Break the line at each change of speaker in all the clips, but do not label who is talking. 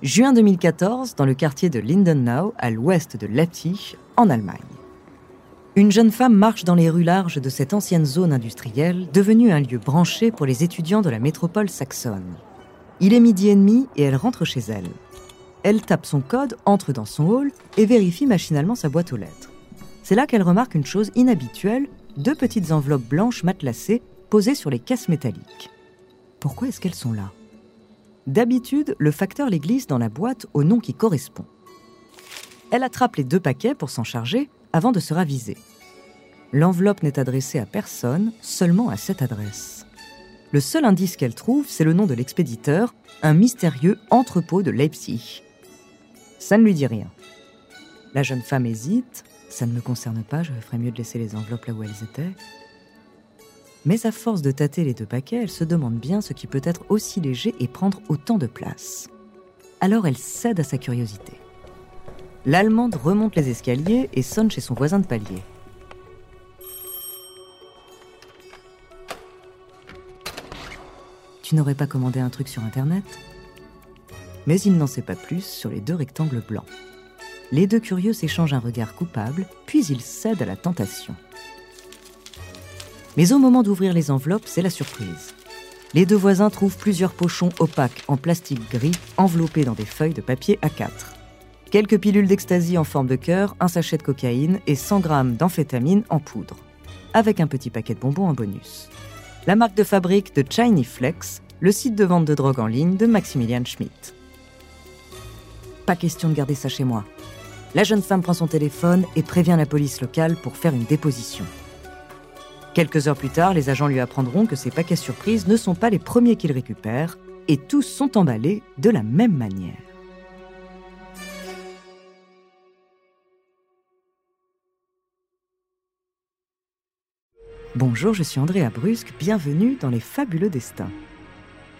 Juin 2014, dans le quartier de Lindenau, à l'ouest de Leipzig, en Allemagne. Une jeune femme marche dans les rues larges de cette ancienne zone industrielle, devenue un lieu branché pour les étudiants de la métropole saxonne. Il est midi et demi et elle rentre chez elle. Elle tape son code, entre dans son hall et vérifie machinalement sa boîte aux lettres. C'est là qu'elle remarque une chose inhabituelle, deux petites enveloppes blanches matelassées posées sur les caisses métalliques. Pourquoi est-ce qu'elles sont là? D'habitude, le facteur les glisse dans la boîte au nom qui correspond. Elle attrape les deux paquets pour s'en charger avant de se raviser. L'enveloppe n'est adressée à personne, seulement à cette adresse. Le seul indice qu'elle trouve, c'est le nom de l'expéditeur, un mystérieux entrepôt de Leipzig. Ça ne lui dit rien. La jeune femme hésite. Ça ne me concerne pas, je ferais mieux de laisser les enveloppes là où elles étaient. Mais à force de tâter les deux paquets, elle se demande bien ce qui peut être aussi léger et prendre autant de place. Alors elle cède à sa curiosité. L'Allemande remonte les escaliers et sonne chez son voisin de palier. Tu n'aurais pas commandé un truc sur Internet? Mais il n'en sait pas plus sur les deux rectangles blancs. Les deux curieux s'échangent un regard coupable, puis ils cèdent à la tentation. Mais au moment d'ouvrir les enveloppes, c'est la surprise. Les deux voisins trouvent plusieurs pochons opaques en plastique gris enveloppés dans des feuilles de papier A4. Quelques pilules d'ecstasy en forme de cœur, un sachet de cocaïne et 100 grammes d'amphétamine en poudre, avec un petit paquet de bonbons en bonus. La marque de fabrique de Shiny Flex, le site de vente de drogue en ligne de Maximilian Schmidt. Pas question de garder ça chez moi. La jeune femme prend son téléphone et prévient la police locale pour faire une déposition. Quelques heures plus tard, les agents lui apprendront que ces paquets surprises ne sont pas les premiers qu'il récupère, et tous sont emballés de la même manière. Bonjour, je suis Andrea Brusque, bienvenue dans Les Fabuleux Destins.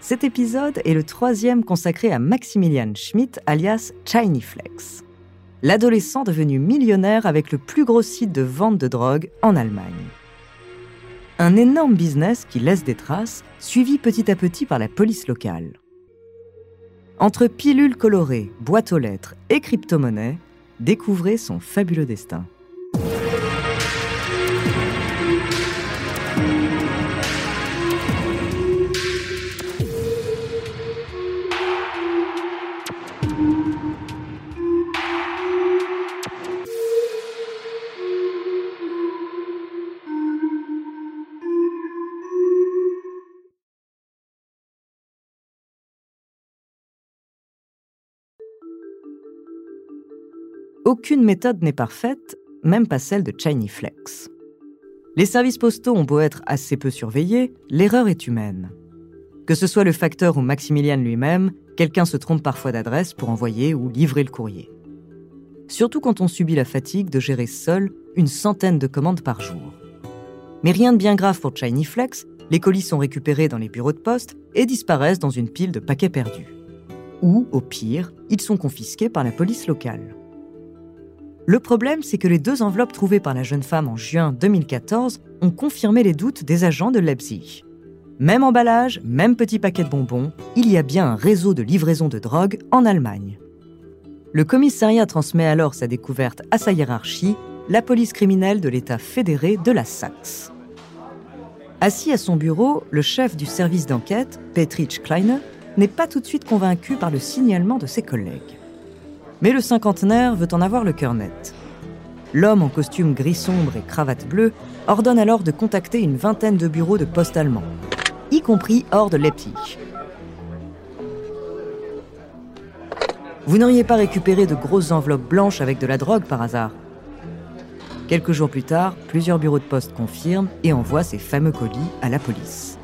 Cet épisode est le troisième consacré à Maximilian Schmidt, alias Shiny Flex. L'adolescent devenu millionnaire avec le plus gros site de vente de drogue en Allemagne. Un énorme business qui laisse des traces, suivi petit à petit par la police locale. Entre pilules colorées, boîtes aux lettres et crypto-monnaies, découvrez son fabuleux destin. Aucune méthode n'est parfaite, même pas celle de Shiny Flex. Les services postaux ont beau être assez peu surveillés, l'erreur est humaine. Que ce soit le facteur ou Maximilian lui-même, quelqu'un se trompe parfois d'adresse pour envoyer ou livrer le courrier. Surtout quand on subit la fatigue de gérer seul une centaine de commandes par jour. Mais rien de bien grave pour Shiny Flex, les colis sont récupérés dans les bureaux de poste et disparaissent dans une pile de paquets perdus. Ou, au pire, ils sont confisqués par la police locale. Le problème, c'est que les deux enveloppes trouvées par la jeune femme en juin 2014 ont confirmé les doutes des agents de Leipzig. Même emballage, même petit paquet de bonbons, il y a bien un réseau de livraison de drogue en Allemagne. Le commissariat transmet alors sa découverte à sa hiérarchie, la police criminelle de l'État fédéré de la Saxe. Assis à son bureau, le chef du service d'enquête, Petrich Kleine, n'est pas tout de suite convaincu par le signalement de ses collègues. Mais le cinquantenaire veut en avoir le cœur net. L'homme en costume gris sombre et cravate bleue ordonne alors de contacter une vingtaine de bureaux de poste allemands, y compris hors de Leipzig. Vous n'auriez pas récupéré de grosses enveloppes blanches avec de la drogue par hasard? Quelques jours plus tard, plusieurs bureaux de poste confirment et envoient ces fameux colis à la police.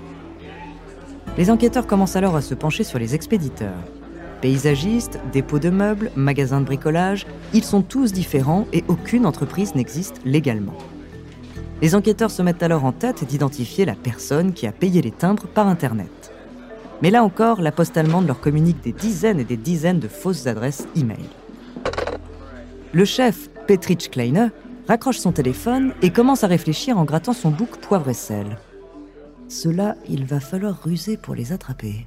Les enquêteurs commencent alors à se pencher sur les expéditeurs. Paysagistes, dépôts de meubles, magasins de bricolage, ils sont tous différents et aucune entreprise n'existe légalement. Les enquêteurs se mettent alors en tête d'identifier la personne qui a payé les timbres par Internet. Mais là encore, la poste allemande leur communique des dizaines et des dizaines de fausses adresses e-mail. Le chef, Petrich Kleine, raccroche son téléphone et commence à réfléchir en grattant son bouc poivre et sel. Cela, il va falloir ruser pour les attraper.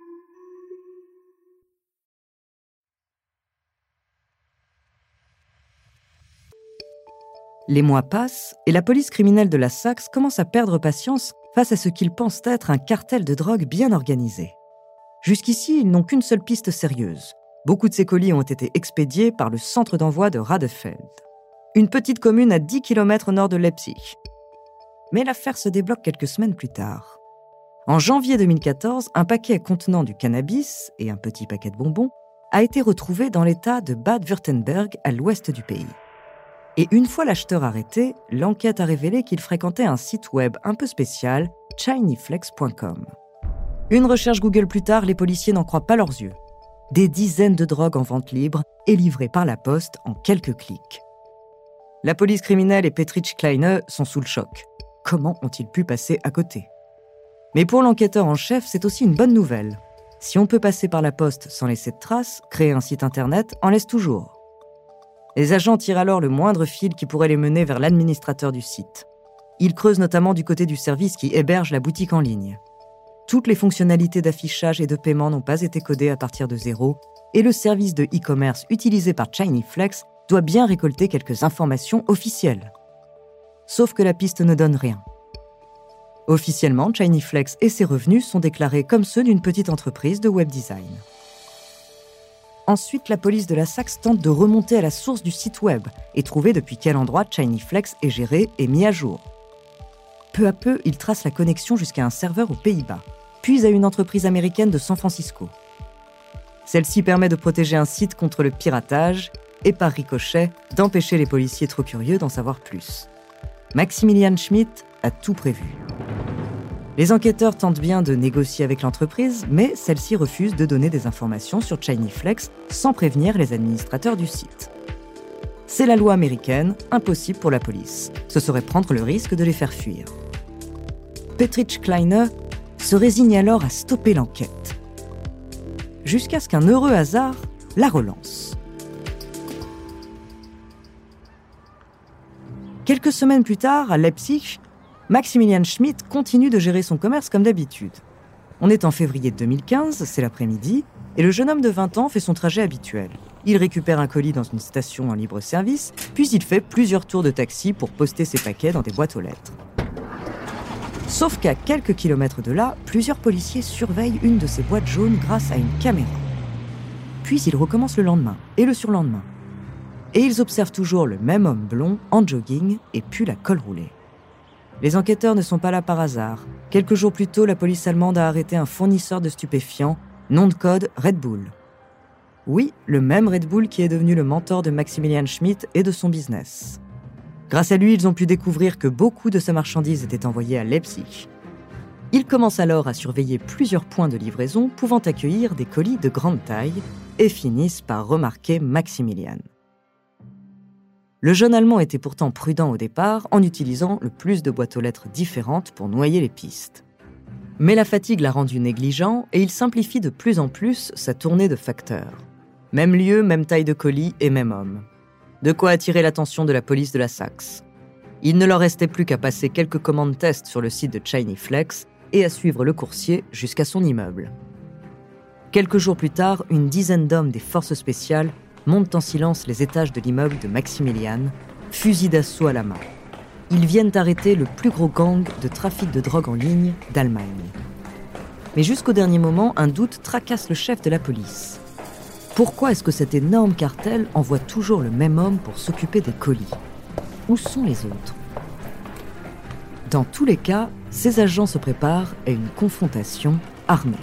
Les mois passent et la police criminelle de la Saxe commence à perdre patience face à ce qu'ils pensent être un cartel de drogue bien organisé. Jusqu'ici, ils n'ont qu'une seule piste sérieuse. Beaucoup de ces colis ont été expédiés par le centre d'envoi de Radefeld, une petite commune à 10 km au nord de Leipzig. Mais l'affaire se débloque quelques semaines plus tard. En janvier 2014, un paquet contenant du cannabis et un petit paquet de bonbons a été retrouvé dans l'état de Bad Württemberg à l'ouest du pays. Et une fois l'acheteur arrêté, l'enquête a révélé qu'il fréquentait un site web un peu spécial, chinyflex.com. Une recherche Google plus tard, les policiers n'en croient pas leurs yeux. Des dizaines de drogues en vente libre et livrées par la poste en quelques clics. La police criminelle et Petrich Kleine sont sous le choc. Comment ont-ils pu passer à côté? Mais pour l'enquêteur en chef, c'est aussi une bonne nouvelle. Si on peut passer par la poste sans laisser de traces, créer un site internet en laisse toujours. Les agents tirent alors le moindre fil qui pourrait les mener vers l'administrateur du site. Ils creusent notamment du côté du service qui héberge la boutique en ligne. Toutes les fonctionnalités d'affichage et de paiement n'ont pas été codées à partir de zéro, et le service de e-commerce utilisé par ChinyFlex doit bien récolter quelques informations officielles. Sauf que la piste ne donne rien. Officiellement, ChinyFlex et ses revenus sont déclarés comme ceux d'une petite entreprise de web design. Ensuite, la police de la Saxe tente de remonter à la source du site web et trouver depuis quel endroit ChinyFlex est géré et mis à jour. Peu à peu, ils tracent la connexion jusqu'à un serveur aux Pays-Bas, puis à une entreprise américaine de San Francisco. Celle-ci permet de protéger un site contre le piratage et par ricochet d'empêcher les policiers trop curieux d'en savoir plus. Maximilian Schmidt a tout prévu. Les enquêteurs tentent bien de négocier avec l'entreprise, mais celle-ci refuse de donner des informations sur ChinyFlex sans prévenir les administrateurs du site. C'est la loi américaine, impossible pour la police. Ce serait prendre le risque de les faire fuir. Petrich Kleiner se résigne alors à stopper l'enquête. Jusqu'à ce qu'un heureux hasard la relance. Quelques semaines plus tard, à Leipzig, Maximilian Schmidt continue de gérer son commerce comme d'habitude. On est en février 2015, c'est l'après-midi, et le jeune homme de 20 ans fait son trajet habituel. Il récupère un colis dans une station en libre service, puis il fait plusieurs tours de taxi pour poster ses paquets dans des boîtes aux lettres. Sauf qu'à quelques kilomètres de là, plusieurs policiers surveillent une de ces boîtes jaunes grâce à une caméra. Puis ils recommencent le lendemain et le surlendemain. Et ils observent toujours le même homme blond en jogging et puis la colle roulée. Les enquêteurs ne sont pas là par hasard. Quelques jours plus tôt, la police allemande a arrêté un fournisseur de stupéfiants, nom de code Red Bull. Oui, le même Red Bull qui est devenu le mentor de Maximilian Schmidt et de son business. Grâce à lui, ils ont pu découvrir que beaucoup de sa marchandises étaient envoyées à Leipzig. Ils commencent alors à surveiller plusieurs points de livraison pouvant accueillir des colis de grande taille et finissent par remarquer Maximilian. Le jeune Allemand était pourtant prudent au départ en utilisant le plus de boîtes aux lettres différentes pour noyer les pistes. Mais la fatigue l'a rendu négligent et il simplifie de plus en plus sa tournée de facteurs. Même lieu, même taille de colis et même homme. De quoi attirer l'attention de la police de la Saxe. Il ne leur restait plus qu'à passer quelques commandes test sur le site de ChinyFlex et à suivre le coursier jusqu'à son immeuble. Quelques jours plus tard, une dizaine d'hommes des forces spéciales montent en silence les étages de l'immeuble de Maximilian, fusil d'assaut à la main. Ils viennent arrêter le plus gros gang de trafic de drogue en ligne d'Allemagne. Mais jusqu'au dernier moment, un doute tracasse le chef de la police. Pourquoi est-ce que cet énorme cartel envoie toujours le même homme pour s'occuper des colis? Où sont les autres? Dans tous les cas, ces agents se préparent à une confrontation armée.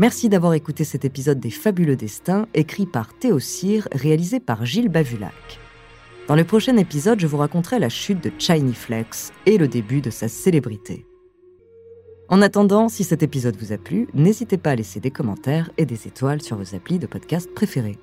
Merci d'avoir écouté cet épisode des Fabuleux Destins, écrit par Théo réalisé par Gilles Bavulac. Dans le prochain épisode, je vous raconterai la chute de Flex et le début de sa célébrité. En attendant, si cet épisode vous a plu, n'hésitez pas à laisser des commentaires et des étoiles sur vos applis de podcast préférés.